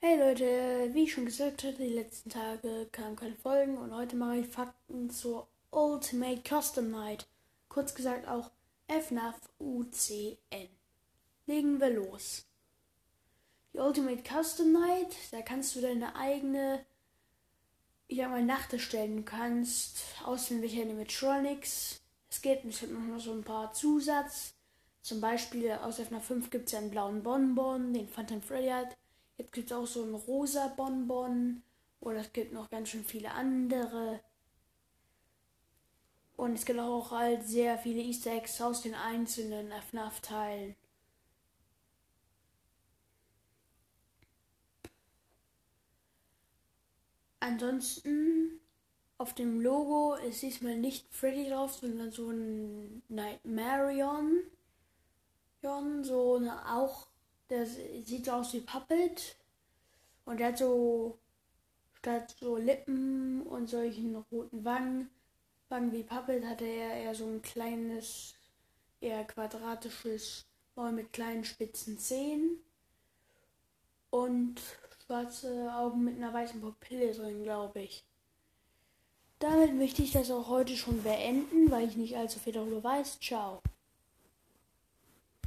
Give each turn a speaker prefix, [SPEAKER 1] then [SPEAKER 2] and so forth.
[SPEAKER 1] Hey Leute, wie ich schon gesagt hatte, die letzten Tage kamen keine Folgen und heute mache ich Fakten zur Ultimate Custom Night. Kurz gesagt auch FNAF UCN. Legen wir los. Die Ultimate Custom Night, da kannst du deine eigene, ich sag mal, Nacht erstellen. Du kannst auswählen, welche Animatronics es gibt. Es gibt noch so ein paar Zusatz. Zum Beispiel aus FNAF 5 gibt es ja einen blauen Bonbon, den Phantom Freddy hat. Jetzt gibt es auch so ein rosa Bonbon. Oder es gibt noch ganz schön viele andere. Und es gibt auch halt sehr viele Easter Eggs aus den einzelnen FNAF-Teilen. Ansonsten auf dem Logo ist diesmal nicht Freddy drauf, sondern so ein Nightmarion. So eine auch der sieht so aus wie Puppet. Und der hat so, statt so Lippen und solchen roten Wangen, Wangen wie Puppet, hatte er eher so ein kleines, eher quadratisches Maul mit kleinen spitzen Zähnen. Und schwarze Augen mit einer weißen Pupille drin, glaube ich. Damit möchte ich das auch heute schon beenden, weil ich nicht allzu viel darüber weiß. Ciao.